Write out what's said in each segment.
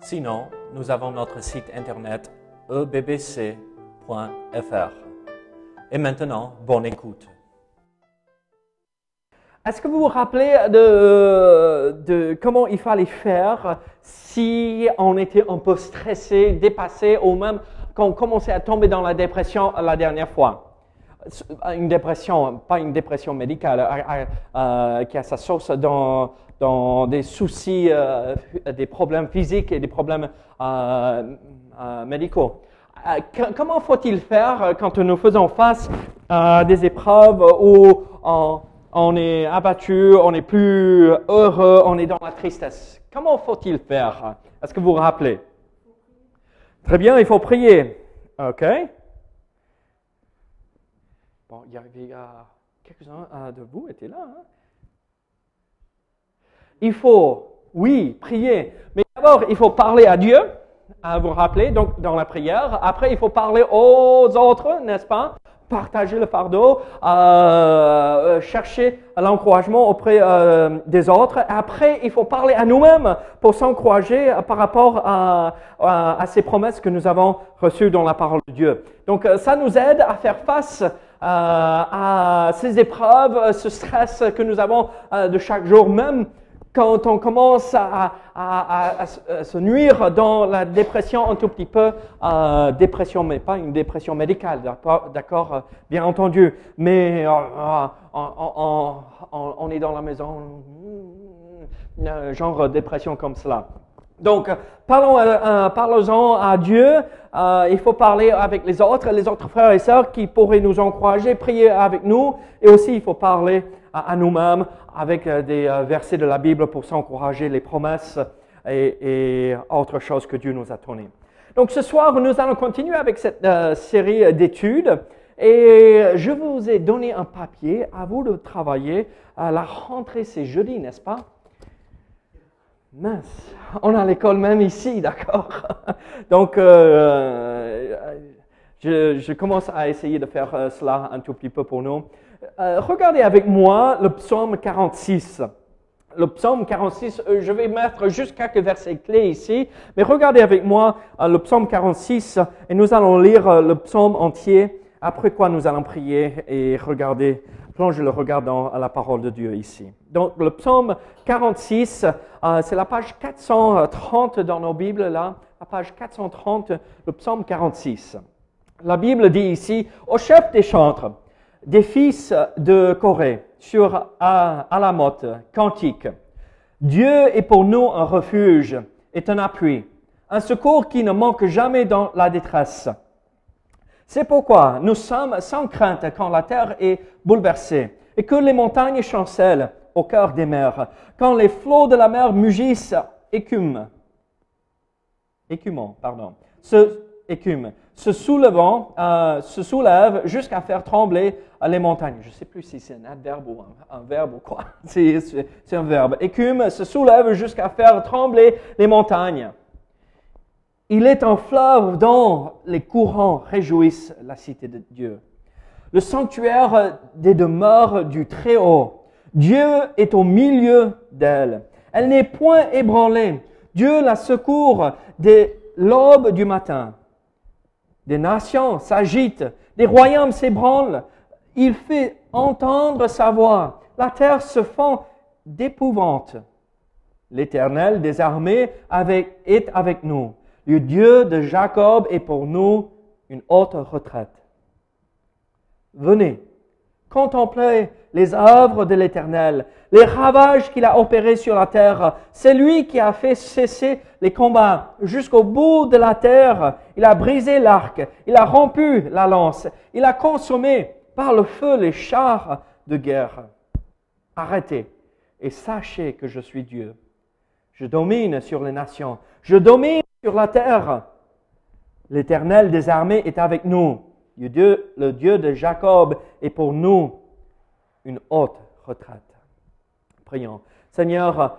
Sinon, nous avons notre site internet ebbc.fr. Et maintenant, bonne écoute. Est-ce que vous vous rappelez de, comment il fallait faire si on était un peu stressé, dépassé ou même quand on commençait à tomber dans la dépression la dernière fois? Une dépression, pas une dépression médicale, euh, euh, qui a sa source dans, dans des soucis, euh, des problèmes physiques et des problèmes euh, euh, médicaux. comment faut-il faire quand nous faisons face à des épreuves où on, on est abattu, on n'est plus heureux, on est dans la tristesse? Comment faut-il faire? Est-ce que vous vous rappelez? Très bien, il faut prier. OK Bon, il y avait quelques-uns de vous étaient là. Hein? Il faut, oui, prier, mais d'abord, il faut parler à Dieu, à vous rappeler, donc dans la prière. Après, il faut parler aux autres, n'est-ce pas? Partager le fardeau, euh, chercher l'encouragement auprès euh, des autres. Après, il faut parler à nous-mêmes pour s'encourager par rapport à, ces promesses que nous avons reçues dans la parole de Dieu. Donc, euh, ça nous aide à faire face euh, à ces épreuves, ce stress que nous avons de chaque jour, même quand on commence à, se nuire dans la dépression un tout petit peu, euh, dépression, mais pas une dépression médicale, d'accord, euh, bien entendu, mais euh, on, est dans la maison, genre dépression comme cela. Donc, parlons, parlons-en à Dieu. il faut parler avec les autres, les autres frères et sœurs qui pourraient nous encourager, prier avec nous. Et aussi, il faut parler à, nous-mêmes avec euh, des euh, versets de la Bible pour s'encourager, les promesses et, autre chose que Dieu nous a donné. Donc ce soir, nous allons continuer avec cette euh, série d'études et je vous ai donné un papier à vous de travailler. À la rentrée, c'est jeudi, n'est-ce pas? Mince, on a l'école même ici, d'accord? Donc, je, commence à essayer de faire cela un tout petit peu pour nous. Euh, regardez avec moi le psaume 46. Le psaume 46, euh, je vais mettre juste quelques versets clés ici, mais regardez avec moi euh, le psaume 46 et nous allons lire le psaume entier, après quoi nous allons prier et regarder, plonger le regard dans la parole de Dieu ici. Donc le psaume 46, c'est la page 430 dans nos Bibles là, la page 430, le psaume 46. La Bible dit ici, au chef des chantres, des fils de Corée sur Alamot, cantique. Dieu est pour nous un refuge et un appui, un secours qui ne manque jamais dans la détresse. C'est pourquoi nous sommes sans crainte quand la terre est bouleversée et que les montagnes chancellent au cœur des mers, quand les flots de la mer mugissent, écument, écumant, pardon, écument se soulevant, euh, se soulève jusqu'à faire trembler les montagnes. Je ne sais plus si c'est un adverbe ou un, verbe ou quoi. C'est un verbe. Écume se soulève jusqu'à faire trembler les montagnes. Il est un fleuve dont les courants réjouissent la cité de Dieu. Le sanctuaire des demeures du Très-Haut. Dieu est au milieu d'elle. Elle n'est point ébranlée. Dieu la secourt dès l'aube du matin. Des nations s'agitent, des royaumes s'ébranlent. Il fait entendre sa voix. La terre se fend d'épouvante. L'Éternel des armées est avec nous. Le Dieu de Jacob est pour nous une haute retraite. Venez, contemplez les œuvres de l'Éternel, les ravages qu'il a opérés sur la terre. C'est lui qui a fait cesser les combats jusqu'au bout de la terre. Il a brisé l'arc, il a rompu la lance, il a consommé par le feu les chars de guerre. Arrêtez et sachez que je suis Dieu. Je domine sur les nations. Je domine sur la terre. L'Éternel des armées est avec nous. Le Dieu, le Dieu de Jacob est pour nous une haute retraite. Prions. Seigneur,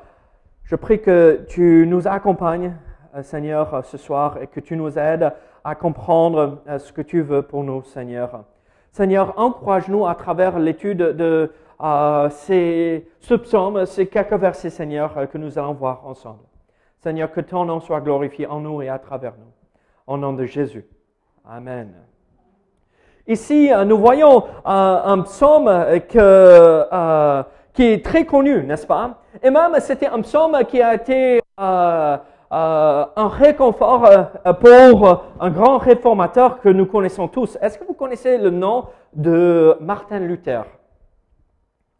je prie que tu nous accompagnes, euh, Seigneur, ce soir et que tu nous aides à comprendre euh, ce que tu veux pour nous, Seigneur. Seigneur, encourage-nous à travers l'étude de euh, ces, ce psaume, ces quelques versets, Seigneur, que nous allons voir ensemble. Seigneur, que ton nom soit glorifié en nous et à travers nous. Au nom de Jésus. Amen. Ici, euh, nous voyons euh, un psaume que, qui est très connu, n'est-ce pas? Et même, c'était un psaume qui a été un réconfort pour un grand réformateur que nous connaissons tous. Est-ce que vous connaissez le nom de Martin Luther?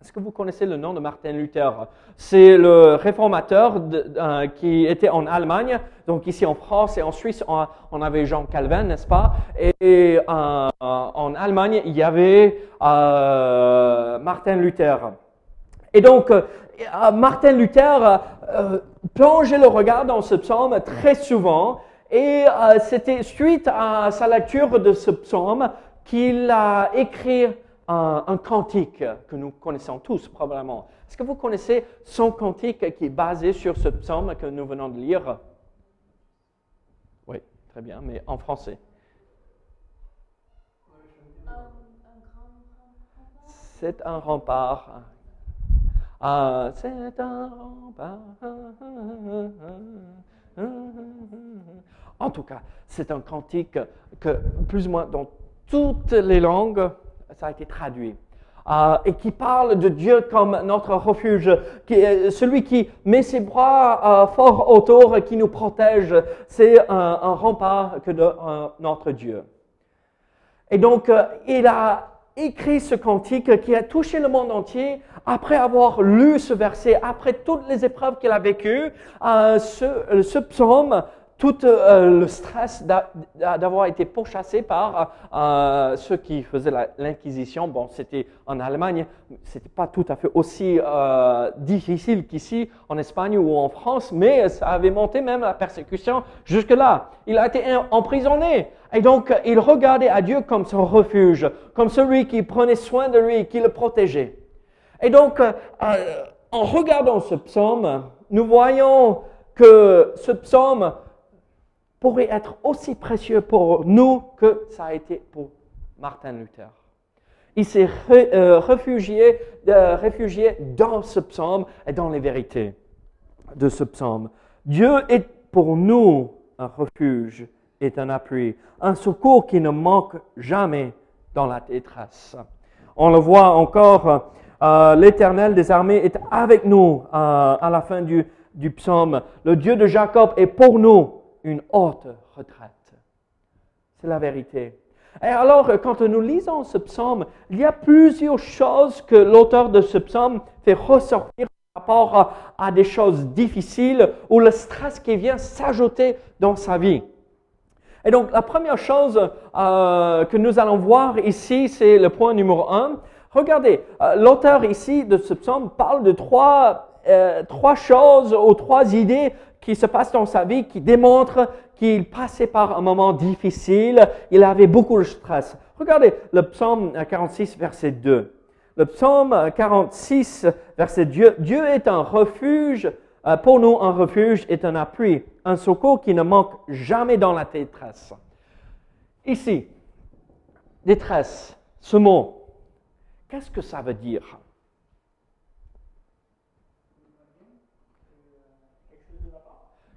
Est-ce que vous connaissez le nom de Martin Luther? C'est le réformateur euh, qui était en Allemagne. Donc ici en France et en Suisse, on, avait Jean Calvin, n'est-ce pas? Et euh, en Allemagne, il y avait euh, Martin Luther. Et donc, Martin Luther plongeait le regard dans ce psaume très souvent. Et c'était suite à sa lecture de ce psaume qu'il a écrit un, cantique que nous connaissons tous probablement. Est-ce que vous connaissez son cantique qui est basé sur ce psaume que nous venons de lire? Oui, très bien, mais en français. C'est un rempart. Ah, c'est un rempart. En tout cas, c'est un cantique que plus ou moins dans toutes les langues, ça a été traduit. Euh, et qui parle de Dieu comme notre refuge, est celui qui met ses bras euh, fort autour qui nous protège. C'est un, rempart que de notre Dieu. Et donc, euh, il a écrit ce cantique qui a touché le monde entier après avoir lu ce verset, après toutes les épreuves qu'il a vécues. ce psaume tout euh, le stress d'avoir été pourchassé par euh, ceux qui faisaient l'inquisition. Bon, c'était en Allemagne, c'était pas tout à fait aussi euh, difficile qu'ici en Espagne ou en France, mais ça avait monté même la persécution jusque là. Il a été emprisonné et donc il regardait à Dieu comme son refuge, comme celui qui prenait soin de lui, qui le protégeait. Et donc, en regardant ce psaume, nous voyons que ce psaume pourrait être aussi précieux pour nous que ça a été pour Martin Luther. Il s'est euh, réfugié, réfugié dans ce psaume et dans les vérités de ce psaume. Dieu est pour nous un refuge et un appui, un secours qui ne manque jamais dans la détresse. On le voit encore, euh, l'Éternel des armées est avec nous euh, à la fin du psaume. Le Dieu de Jacob est pour nous une haute retraite. C'est la vérité. Et alors, quand nous lisons ce psaume, il y a plusieurs choses que l'auteur de ce psaume fait ressortir par rapport à, des choses difficiles ou le stress qui vient s'ajouter dans sa vie. Et donc, la première chose euh, que nous allons voir ici, c'est le point numéro un. Regardez, euh, l'auteur ici de ce psaume parle de trois, euh, trois choses ou trois idées qui se passe dans sa vie qui démontre qu'il passait par un moment difficile, il avait beaucoup de stress. Regardez le psaume 46, verset 2. Le psaume 46, verset 2, Dieu est un refuge, euh, pour nous un refuge est un appui, un secours qui ne manque jamais dans la détresse. Ici, détresse, ce mot, qu'est-ce que ça veut dire?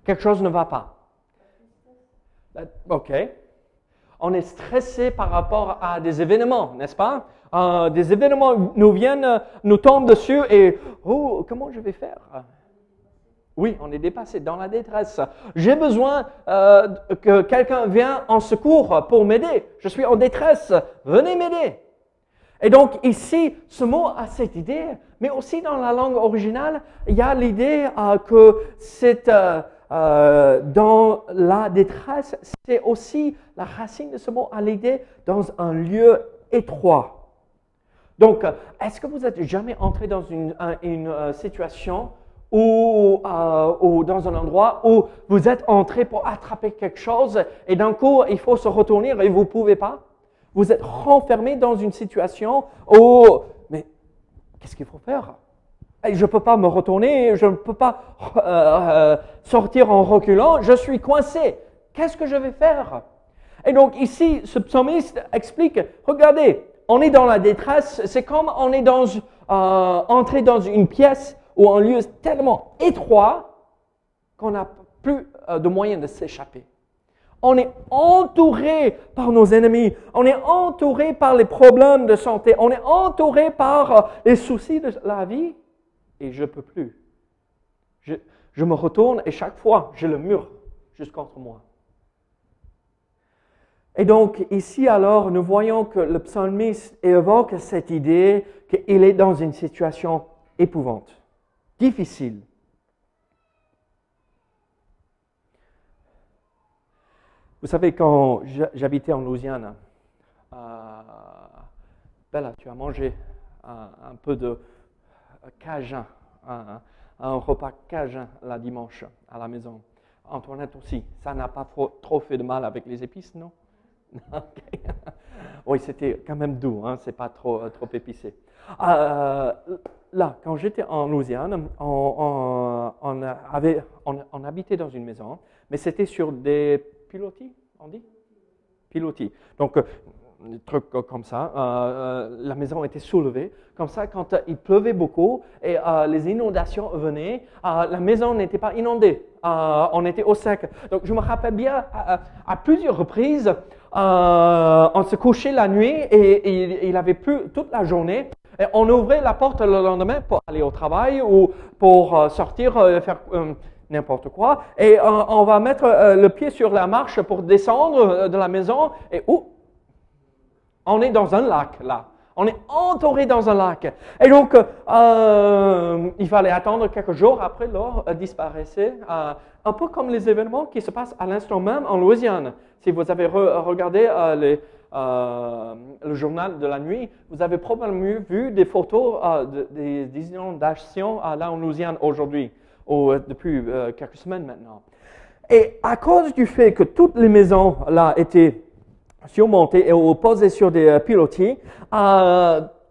Quelque chose ne va pas. OK. On est stressé par rapport à des événements, n'est-ce pas? Euh, des événements nous viennent, nous tombent dessus et oh, comment je vais faire? Oui, on est dépassé dans la détresse. J'ai besoin euh, que quelqu'un vienne en secours pour m'aider. Je suis en détresse. Venez m'aider. Et donc ici, ce mot a cette idée, mais aussi dans la langue originale, il y a l'idée euh, que c'est euh, dans la détresse, c'est aussi la racine de ce mot à l'idée dans un lieu étroit. Donc, est-ce que vous êtes jamais entré dans une, une, euh, situation ou, euh, ou dans un endroit où vous êtes entré pour attraper quelque chose et d'un coup, il faut se retourner et vous ne pouvez pas? Vous êtes renfermé dans une situation où, mais qu'est-ce qu'il faut faire? Je ne peux pas me retourner, je ne peux pas euh, euh, sortir en reculant, je suis coincé. Qu'est-ce que je vais faire? Et donc ici, ce psalmiste explique, regardez, on est dans la détresse, c'est comme on est dans, euh, entré dans une pièce ou un lieu tellement étroit qu'on n'a plus euh, de moyens de s'échapper. On est entouré par nos ennemis, on est entouré par les problèmes de santé, on est entouré par euh, les soucis de la vie et je ne peux plus. Je, me retourne et chaque fois, j'ai le mur jusqu'entre moi. Et donc ici alors, nous voyons que le psalmiste évoque cette idée qu'il est dans une situation épouvante, difficile. Vous savez, quand j'habitais en Louisiane, euh, Bella, tu as mangé un, peu de cajun, un, un, repas cajun la dimanche à la maison. Antoinette aussi, ça n'a pas trop fait de mal avec les épices, non? Oui, c'était quand même doux, hein, c'est pas trop, euh, trop épicé. Euh, là, quand j'étais en Louisiane, on, on, habitait dans une maison, mais c'était sur des pilotis, on dit? Pilotis. Donc, euh, des trucs comme ça. la maison était soulevée. Comme ça, quand il pleuvait beaucoup et les inondations venaient, la maison n'était pas inondée. on était au sec. Donc, je me rappelle bien à plusieurs reprises, euh, on se couchait la nuit et, il avait plu toute la journée. Et on ouvrait la porte le lendemain pour aller au travail ou pour euh, sortir, euh, faire n'importe quoi. Et on va mettre le pied sur la marche pour descendre de la maison. Et où On est dans un lac là. On est entouré dans un lac. Et donc, il fallait attendre quelques jours après l'eau disparaissait. un peu comme les événements qui se passent à l'instant même en Louisiane. Si vous avez regardé euh, euh, le journal de la nuit, vous avez probablement vu des photos euh, des, inondations là en Louisiane aujourd'hui, ou depuis quelques semaines maintenant. Et à cause du fait que toutes les maisons là étaient surmontées et posées sur des pilotis,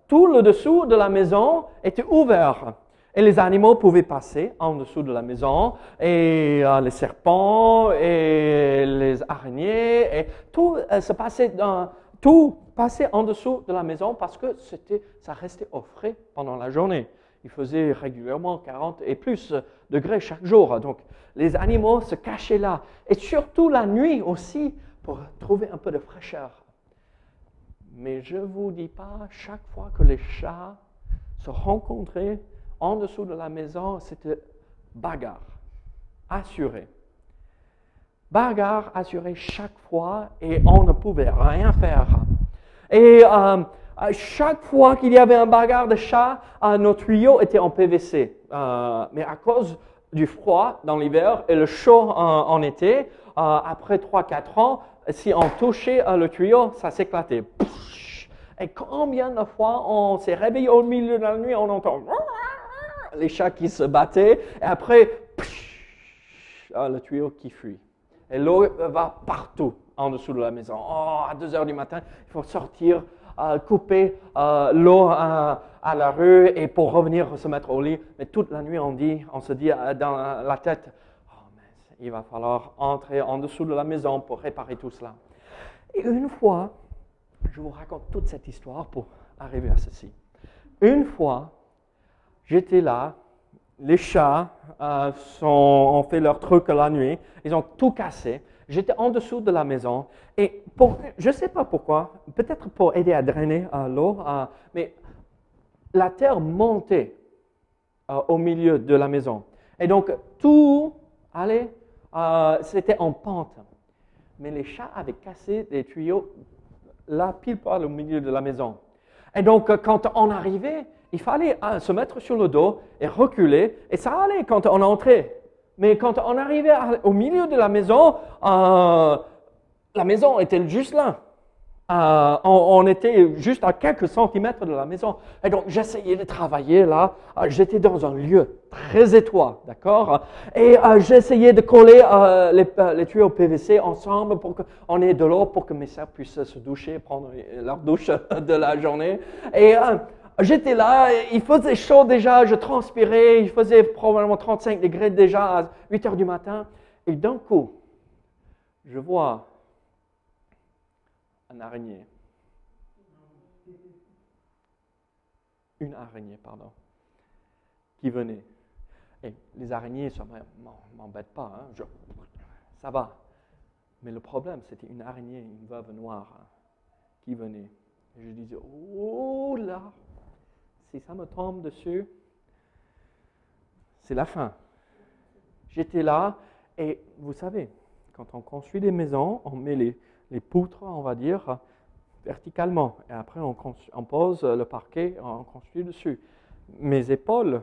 tout le dessous de la maison était ouvert. Et les animaux pouvaient passer en dessous de la maison, et euh, les serpents, et les araignées, et tout euh, se passait dans, tout passait en dessous de la maison parce que c'était, ça restait au frais pendant la journée. Il faisait régulièrement 40 et plus degrés chaque jour. Donc, les animaux se cachaient là. Et surtout la nuit aussi, pour trouver un peu de fraîcheur. Mais je ne vous dis pas, chaque fois que les chats se rencontraient, en dessous de la maison, c'était bagarre, assuré. Bagarre assuré chaque fois et on ne pouvait rien faire. Et euh, chaque fois qu'il y avait un bagarre de chat, euh, nos tuyaux étaient en PVC. Euh, mais à cause du froid dans l'hiver et le chaud en, été, après 3-4 ans, si on touchait le tuyau, ça s'éclatait. Et combien de fois on s'est réveillé au milieu de la nuit, on entend les chats qui se battaient, et après, ah, le tuyau qui fuit. Et l'eau va partout en dessous de la maison. Oh, à 2 heures du matin, il faut sortir, euh, couper euh, l'eau euh, à la rue et pour revenir se mettre au lit. Mais toute la nuit, on, dit, on se dit dans la tête, il va falloir entrer en dessous de la maison pour réparer tout cela. Et une fois, je vous raconte toute cette histoire pour arriver à ceci. Une fois, J'étais là, les chats euh, ont fait leur truc la nuit, ils ont tout cassé. J'étais en dessous de la maison et je ne sais pas pourquoi, peut-être pour aider à drainer euh, l'eau, euh, mais la terre montait au milieu de la maison. Et donc tout allait, c'était en pente. Mais les chats avaient cassé des tuyaux là, pile poil au milieu de la maison. Et donc quand on arrivait, il fallait hein, se mettre sur le dos et reculer, et ça allait quand on entrait. Mais quand on arrivait au milieu de la maison, euh, la maison était juste là. Euh, on, était juste à quelques centimètres de la maison. Et donc, j'essayais de travailler là. Euh, j'étais dans un lieu très étroit, d'accord? Et euh, j'essayais de coller les, les, tuyaux PVC ensemble pour qu'on ait de l'eau pour que mes sœurs puissent se doucher, prendre leur douche de la journée. Et j'étais là, il faisait chaud déjà, je transpirais, il faisait probablement 35 degrés déjà à 8 heures du matin. Et d'un coup, je vois araignée. Une araignée, pardon, qui venait. Et les araignées, ça m'embête pas, hein, ça va. Mais le problème, c'était une araignée, une veuve noire, hein, qui venait. Je disais, oh là, si ça me tombe dessus, c'est la fin. J'étais là, et vous savez, quand on construit des maisons, on met les, les poutres, on va dire, verticalement. Et après, on, pose le parquet, on construit dessus. Mes épaules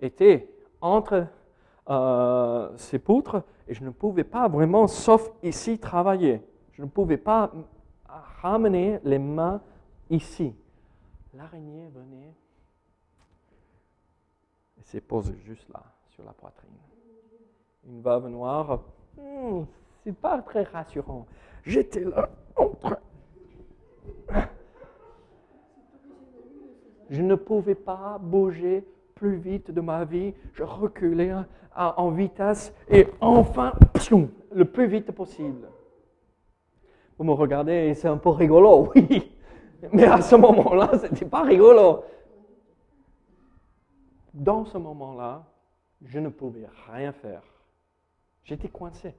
étaient entre euh, ces poutres et je ne pouvais pas vraiment, sauf ici, travailler. Je ne pouvais pas ramener les mains ici. L'araignée venait et s'est posée juste là, sur la poitrine. Une veuve noire, hmm, c'est pas très rassurant. J'étais là Je ne pouvais pas bouger plus vite de ma vie. Je reculais en vitesse et enfin, le plus vite possible. Vous me regardez, c'est un peu rigolo, oui. Mais à ce moment-là, ce n'était pas rigolo. Dans ce moment-là, je ne pouvais rien faire. J'étais coincé.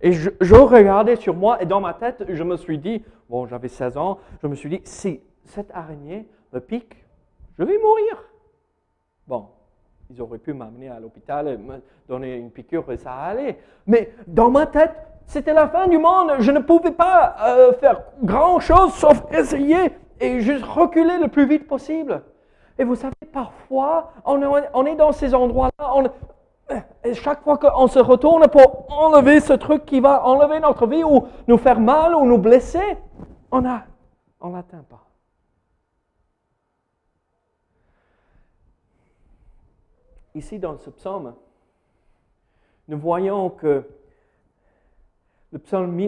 Et je, regardais sur moi et dans ma tête, je me suis dit, bon, j'avais 16 ans, je me suis dit, si cette araignée me pique, je vais mourir. Bon, ils auraient pu m'amener à l'hôpital et me donner une piqûre et ça allait. Mais dans ma tête, c'était la fin du monde. Je ne pouvais pas euh, faire grand-chose sauf essayer et juste reculer le plus vite possible. Et vous savez, parfois, on, on est dans ces endroits-là, chaque fois qu'on se retourne pour enlever ce truc qui va enlever notre vie ou nous faire mal ou nous blesser, on a, on l'atteint pas. Ici dans ce psaume, nous voyons que le,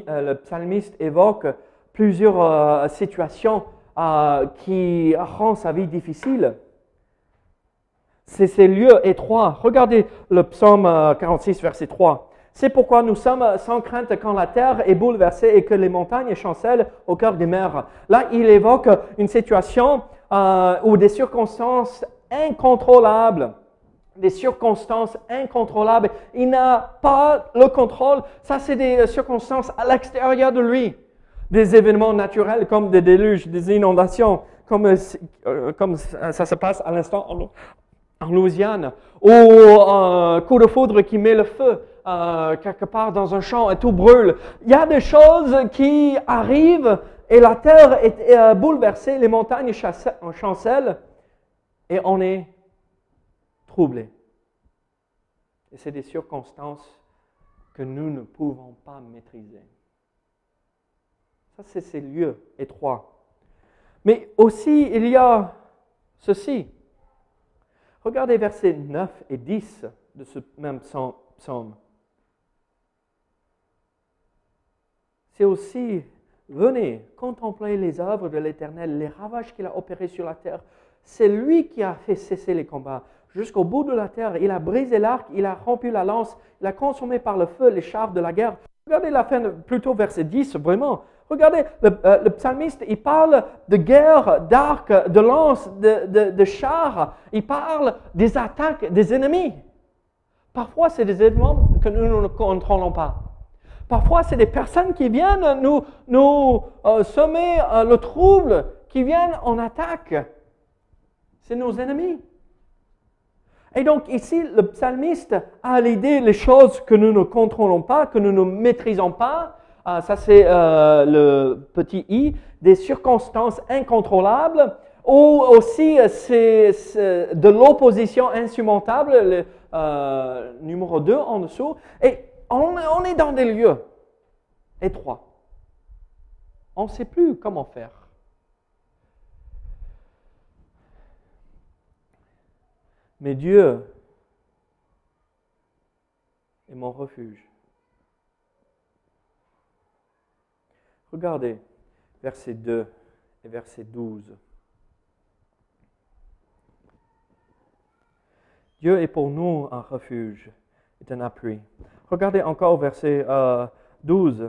euh, psalmiste évoque plusieurs euh, situations euh, qui rendent sa vie difficile c'est ces lieux étroits. Regardez le psaume 46, euh, verset 3. C'est pourquoi nous sommes sans crainte quand la terre est bouleversée et que les montagnes chancellent au cœur des mers. Là, il évoque une situation euh, où des circonstances incontrôlables, des circonstances incontrôlables, il n'a pas le contrôle. Ça, c'est des circonstances à l'extérieur de lui. Des événements naturels comme des déluges, des inondations, comme, euh, comme ça se passe à l'instant en Louisiane, ou un coup de foudre qui met le feu euh, quelque part dans un champ et tout brûle. Il y a des choses qui arrivent et la terre est euh, bouleversée, les montagnes chancellent et on est troublé. Et c'est des circonstances que nous ne pouvons pas maîtriser. Ça, c'est ces lieux étroits. Mais aussi, il y a ceci. Regardez versets 9 et 10 de ce même psaume. C'est aussi, venez, contempler les œuvres de l'Éternel, les ravages qu'il a opérés sur la terre. C'est lui qui a fait cesser les combats. Jusqu'au bout de la terre, il a brisé l'arc, il a rompu la lance, il a consommé par le feu les chars de la guerre. Regardez la fin, plutôt verset 10, vraiment. Regardez, euh, le, psalmiste, il parle de guerre, d'arc, de lance, de, de, chars. Il parle des attaques des ennemis. Parfois, c'est des événements que nous ne contrôlons pas. Parfois, c'est des personnes qui viennent nous, nous euh, semer euh, le trouble, qui viennent en attaque. C'est nos ennemis. Et donc ici, le psalmiste a l'idée les choses que nous ne contrôlons pas, que nous ne maîtrisons pas, ah, ça c'est euh, le petit i, des circonstances incontrôlables, ou aussi euh, c'est de l'opposition insurmontable, le euh, numéro 2 en dessous, et on, est dans des lieux étroits. On ne sait plus comment faire. Mais Dieu est mon refuge. Regardez verset 2 et verset 12. Dieu est pour nous un refuge et un appui. Regardez encore verset 12. Euh,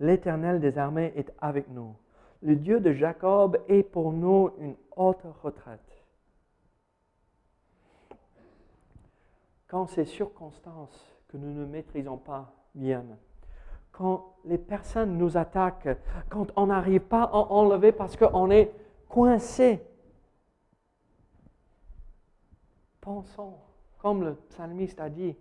L'Éternel des armées est avec nous. Le Dieu de Jacob est pour nous une haute retraite. Quand ces circonstances que nous ne maîtrisons pas viennent, quand les personnes nous attaquent, quand on n'arrive pas à enlever parce qu'on est coincé, pensons, comme le psalmiste a dit,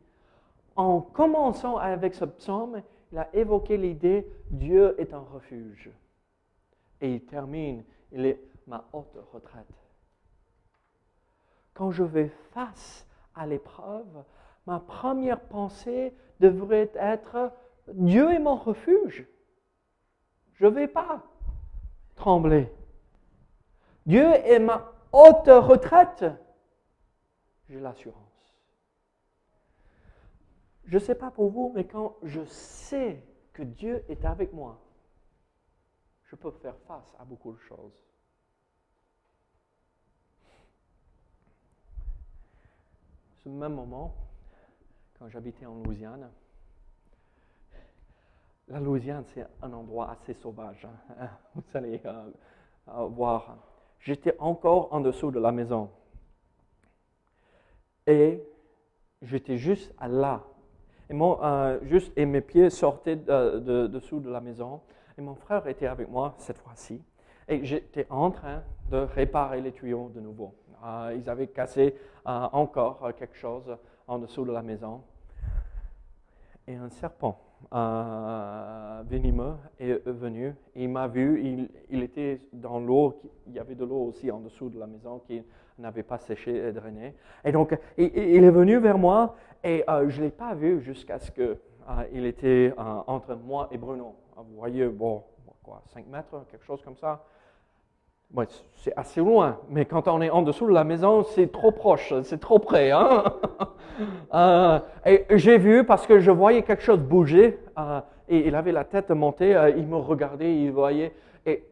en commençant avec ce psaume, il a évoqué l'idée Dieu est un refuge. Et il termine, il est ma haute retraite. Quand je vais face à l'épreuve, ma première pensée devrait être Dieu est mon refuge. Je ne vais pas trembler. Dieu est ma haute retraite j'ai l'assurance. Je ne sais pas pour vous, mais quand je sais que Dieu est avec moi, je peux faire face à beaucoup de choses. Même moment, quand j'habitais en Louisiane, la Louisiane, c'est un endroit assez sauvage. Hein. Vous allez euh, euh, voir. J'étais encore en dessous de la maison. Et j'étais juste là. Et, mon, euh, juste, et mes pieds sortaient de, dessous de la maison. Et mon frère était avec moi cette fois-ci. Et j'étais en train de réparer les tuyaux de nouveau. Euh, ils avaient cassé euh, encore quelque chose en dessous de la maison. Et un serpent venimeux est venu. Il m'a vu. Il, était dans l'eau. Il y avait de l'eau aussi en dessous de la maison qui n'avait pas séché et drainé. Et donc, il, est venu vers moi et euh, je ne l'ai pas vu jusqu'à ce qu'il euh, était euh, entre moi et Bruno. Vous voyez, bon, quoi, 5 mètres, quelque chose comme ça. C'est assez loin, mais quand on est en dessous de la maison, c'est trop proche, c'est trop près. Hein? et j'ai vu parce que je voyais quelque chose bouger et il avait la tête montée, il me regardait, il voyait. Et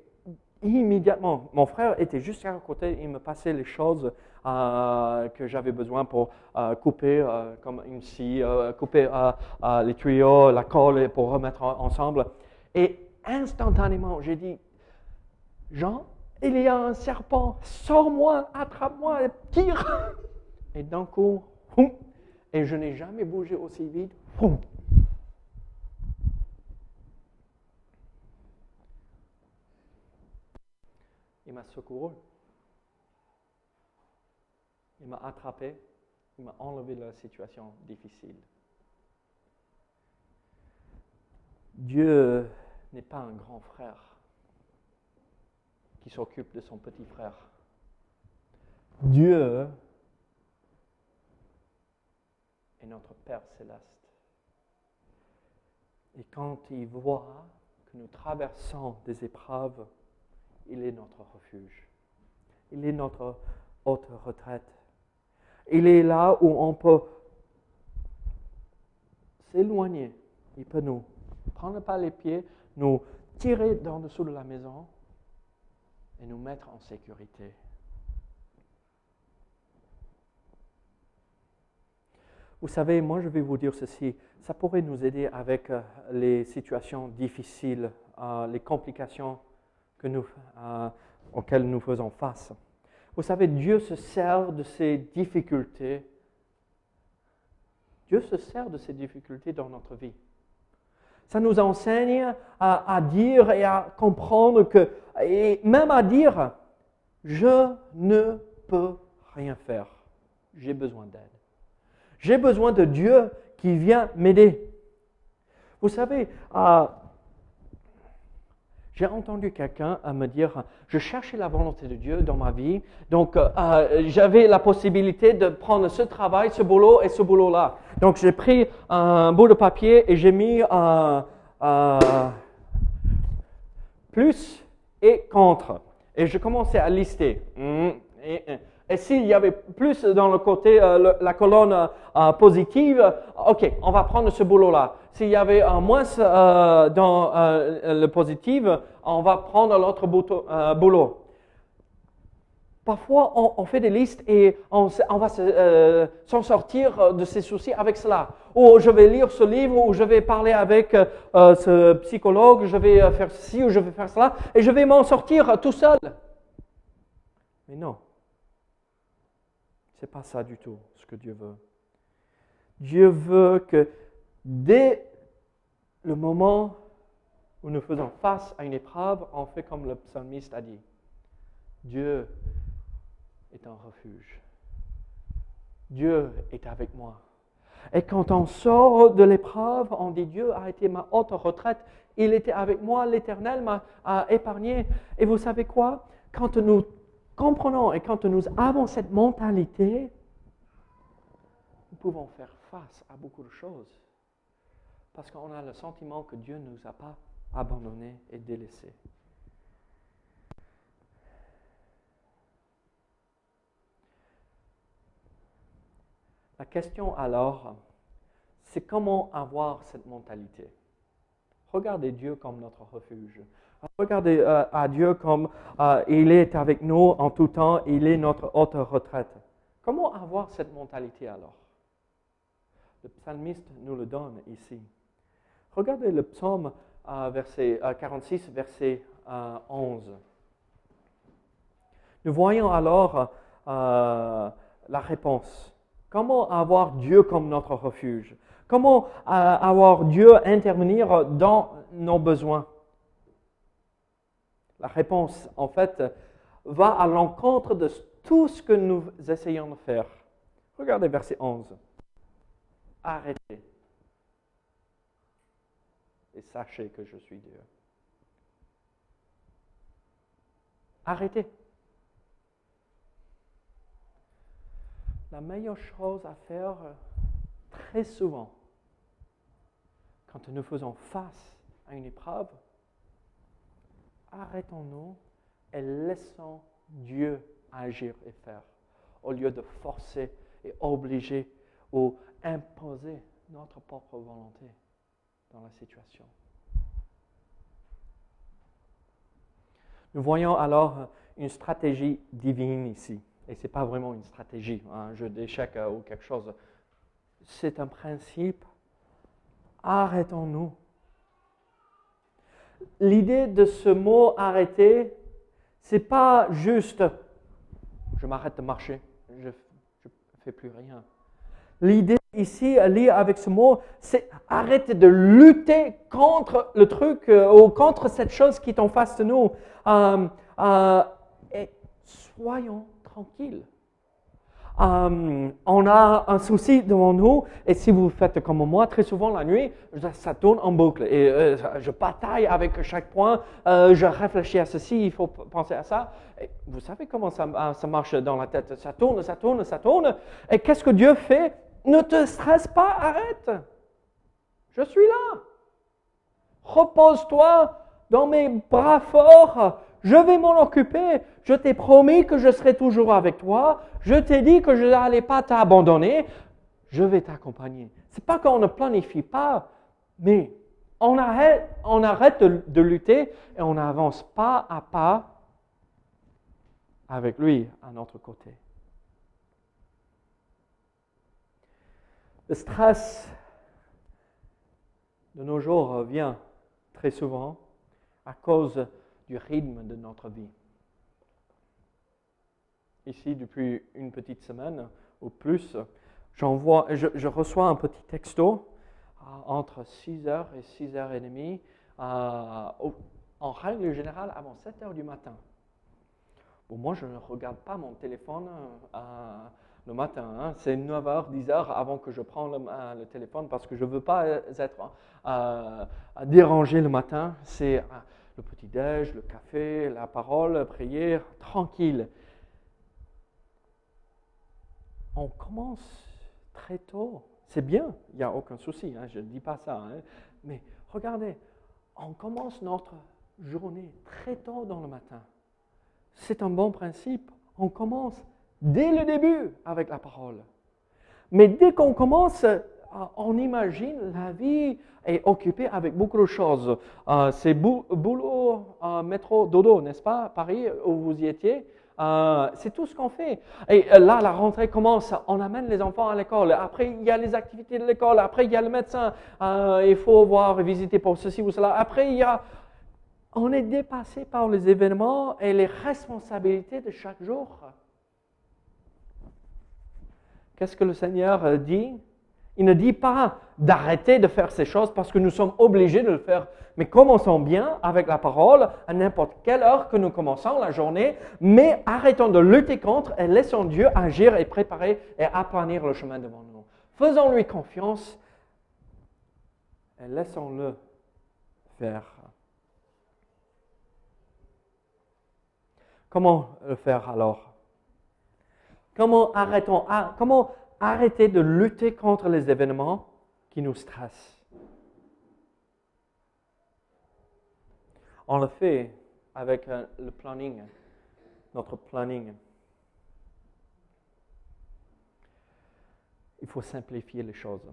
immédiatement, mon frère était juste à côté, il me passait les choses euh, que j'avais besoin pour euh, couper, euh, comme une scie, couper les tuyaux, la colle pour remettre ensemble. Et instantanément, j'ai dit, Jean, il y a un serpent, sors-moi, attrape-moi, tire. Et d'un coup, et je n'ai jamais bougé aussi vite. il m'a secouru. Il m'a attrapé, il m'a enlevé de la situation difficile. Dieu n'est pas un grand frère qui s'occupe de son petit frère. Dieu est notre Père céleste. Et quand il voit que nous traversons des épreuves, il est notre refuge. Il est notre haute retraite. Il est là où on peut s'éloigner. Il peut nous prendre par les pieds, nous tirer dans dessous de la maison et nous mettre en sécurité. Vous savez, moi je vais vous dire ceci, ça pourrait nous aider avec euh, les situations difficiles, euh, les complications que nous, euh, auxquelles nous faisons face. Vous savez, Dieu se sert de ces difficultés. Dieu se sert de ces difficultés dans notre vie. Ça nous enseigne à, dire et à comprendre que, et même à dire, je ne peux rien faire. J'ai besoin d'aide. J'ai besoin de Dieu qui vient m'aider. Vous savez, j'ai entendu quelqu'un me dire, je cherchais la volonté de Dieu dans ma vie, donc euh, euh, j'avais la possibilité de prendre ce travail, ce boulot et ce boulot-là. Donc j'ai pris un bout de papier et j'ai mis euh, plus et contre. Et je commençais à lister. Hmm, et, et, s'il y avait plus dans le côté, euh, la colonne euh, positive, ok, on va prendre ce boulot-là. S'il y avait un moins euh, dans euh, le positif, on va prendre l'autre euh, boulot. Parfois, on, fait des listes et on, on va se- euh, s'en sortir de ces soucis avec cela. Ou je vais lire ce livre, ou je vais parler avec euh, euh, ce psychologue, je vais euh, faire ceci, ou je vais faire cela, et je vais m'en sortir euh, tout seul. Mais non, c'est pas ça du tout ce que Dieu veut. Dieu veut que dès le moment où nous faisons face à une épreuve, on fait comme le psalmiste a dit. Dieu est un refuge. Dieu est avec moi. Et quand on sort de l'épreuve, on dit Dieu a été ma haute retraite. Il était avec moi, l'Éternel m'a épargné. Et vous savez quoi? Quand nous comprenons et quand nous avons cette mentalité, nous pouvons faire face à beaucoup de choses. Parce qu'on a le sentiment que Dieu ne nous a pas abandonnés et délaissés. La question alors, c'est comment avoir cette mentalité? Regardez Dieu comme notre refuge. Regardez euh, à Dieu comme euh, il est avec nous en tout temps, il est notre haute retraite. Comment avoir cette mentalité alors? Le psalmiste nous le donne ici. Regardez le psaume euh, verset, euh, 46, verset euh, 11. Nous voyons alors la réponse. Comment avoir Dieu comme notre refuge? Comment avoir Dieu intervenir dans nos besoins? La réponse, en fait, va à l'encontre de tout ce que nous essayons de faire. Regardez verset 11. Arrêtez et sachez que je suis Dieu. Arrêtez. La meilleure chose à faire très souvent, quand nous faisons face à une épreuve, arrêtons-nous et laissons Dieu agir et faire, au lieu de forcer et obliger ou imposer notre propre volonté dans la situation. Nous voyons alors une stratégie divine ici. Et ce n'est pas vraiment une stratégie, un jeu d'échecs euh, ou quelque chose. C'est un principe. Arrêtons-nous. L'idée de ce mot arrêter, c'est pas juste je m'arrête de marcher, je ne fais plus rien. L'idée ici, liée avec ce mot, c'est arrêter de lutter contre le truc euh, ou contre cette chose qui est en face de nous. Euh, euh, et soyons tranquilles. Euh, on a un souci devant nous, et si vous faites comme moi, très souvent la nuit, ça tourne en boucle. Et euh, je bataille avec chaque point, euh, je réfléchis à ceci, il faut penser à ça. Vous savez comment ça, ça marche dans la tête Ça tourne, ça tourne, ça tourne. Et qu'est-ce que Dieu fait? Ne te stresse pas, arrête. Je suis là. Repose-toi dans mes bras forts. Je vais m'en occuper. Je t'ai promis que je serai toujours avec toi. Je t'ai dit que je n'allais pas t'abandonner. Je vais t'accompagner. C'est pas qu'on ne planifie pas, mais on arrête, on arrête de, de lutter et on avance pas à pas avec lui à notre côté. Le stress de nos jours vient très souvent à cause du rythme de notre vie. Ici, depuis une petite semaine ou plus, je, je, reçois un petit texto euh, entre 6h et 6h30, euh, en règle générale avant 7h du matin. Bon, moi, je ne regarde pas mon téléphone euh, le matin. Hein. C'est 9h, 10h avant que je prends le, euh, le téléphone parce que je ne veux pas être euh, dérangé le matin. C'est le petit-déj, le café, la parole, la prière, tranquille. On commence très tôt. C'est bien, il n'y a aucun souci, hein, je ne dis pas ça. Hein. Mais regardez, on commence notre journée très tôt dans le matin. C'est un bon principe. On commence dès le début avec la parole. Mais dès qu'on commence, on imagine la vie est occupée avec beaucoup de choses. Euh, c'est boulot, euh, métro, dodo, n'est-ce pas, Paris, où vous y étiez c'est tout ce qu'on fait. Et là, la rentrée commence. On amène les enfants à l'école. Après, il y a les activités de l'école. Après, il y a le médecin. il faut voir, visiter pour ceci ou cela. Après, il y a. On est dépassé par les événements et les responsabilités de chaque jour. Qu'est-ce que le Seigneur dit? Il ne dit pas d'arrêter de faire ces choses parce que nous sommes obligés de le faire. Mais commençons bien avec la parole à n'importe quelle heure que nous commençons la journée, mais arrêtons de lutter contre et laissons Dieu agir et préparer et aplanir le chemin devant nous. Faisons-lui confiance et laissons-le faire. Comment le faire alors? Comment arrêtons, comment arrêter de lutter contre les événements qui nous stressent On le fait avec euh, le planning, notre planning. Il faut simplifier les choses.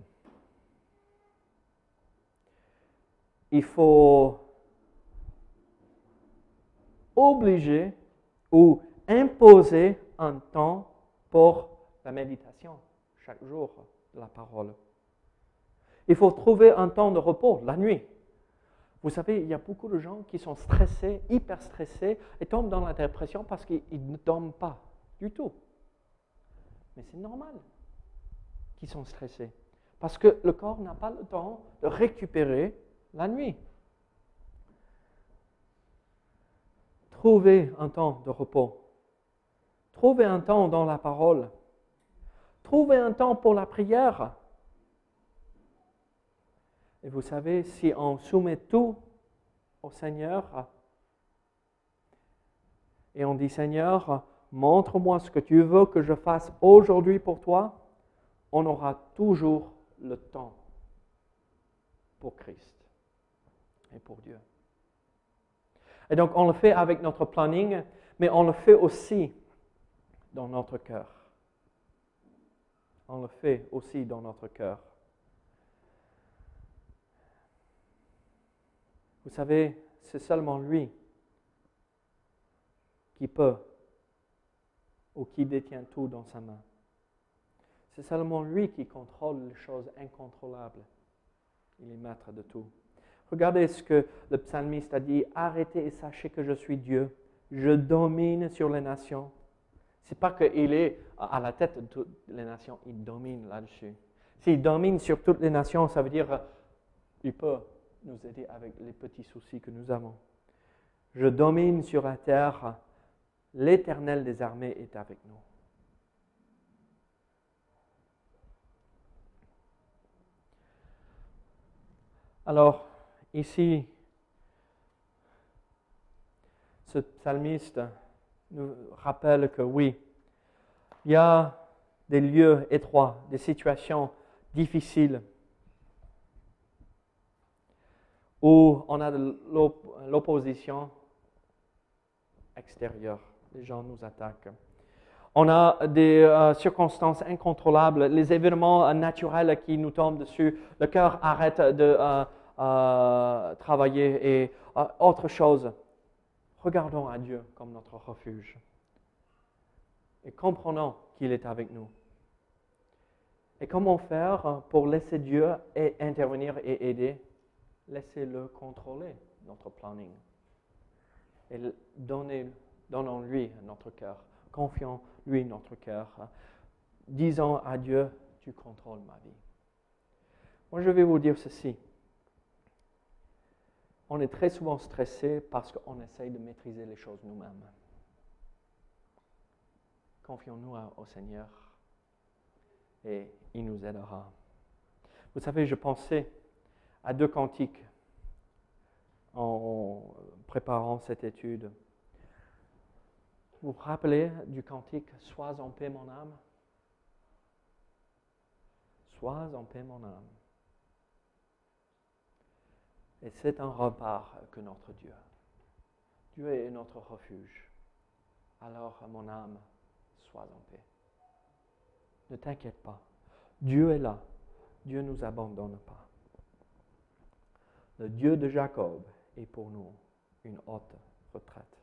Il faut obliger ou imposer un temps pour la méditation chaque jour la parole. Il faut trouver un temps de repos la nuit. Vous savez, il y a beaucoup de gens qui sont stressés, hyper stressés, et tombent dans la dépression parce qu'ils ne dorment pas du tout. Mais c'est normal qu'ils sont stressés. Parce que le corps n'a pas le temps de récupérer la nuit. Trouvez un temps de repos. Trouvez un temps dans la parole. Trouvez un temps pour la prière. Et vous savez, si on soumet tout au Seigneur et on dit Seigneur, montre-moi ce que tu veux que je fasse aujourd'hui pour toi, on aura toujours le temps pour Christ et pour Dieu. Et donc on le fait avec notre planning, mais on le fait aussi dans notre cœur. On le fait aussi dans notre cœur. Vous savez, c'est seulement lui qui peut ou qui détient tout dans sa main. C'est seulement lui qui contrôle les choses incontrôlables. Il est maître de tout. Regardez ce que le psalmiste a dit, arrêtez et sachez que je suis Dieu. Je domine sur les nations. Ce n'est pas qu'il est à la tête de toutes les nations, il domine là-dessus. S'il domine sur toutes les nations, ça veut dire qu'il peut nous aider avec les petits soucis que nous avons. Je domine sur la terre, l'Éternel des armées est avec nous. Alors, ici, ce psalmiste nous rappelle que oui, il y a des lieux étroits, des situations difficiles où on a de l'opposition extérieure. Les gens nous attaquent. On a des euh, circonstances incontrôlables, les événements naturels qui nous tombent dessus. Le cœur arrête de euh, euh, travailler et autre chose. Regardons à Dieu comme notre refuge et comprenons qu'il est avec nous. Et comment faire pour laisser Dieu intervenir et aider? Laissez-le contrôler notre planning. Et donnons-lui notre cœur. Confions-lui notre cœur. Disons à Dieu, tu contrôles ma vie. Moi, je vais vous dire ceci. On est très souvent stressé parce qu'on essaye de maîtriser les choses nous-mêmes. Confions-nous au Seigneur et il nous aidera. Vous savez, je pensais à deux cantiques en préparant cette étude. Vous vous rappelez du cantique Sois en paix mon âme Sois en paix mon âme. Et c'est un repart que notre Dieu. Dieu est notre refuge. Alors, mon âme, sois en paix. Ne t'inquiète pas. Dieu est là. Dieu ne nous abandonne pas. Le Dieu de Jacob est pour nous une haute retraite.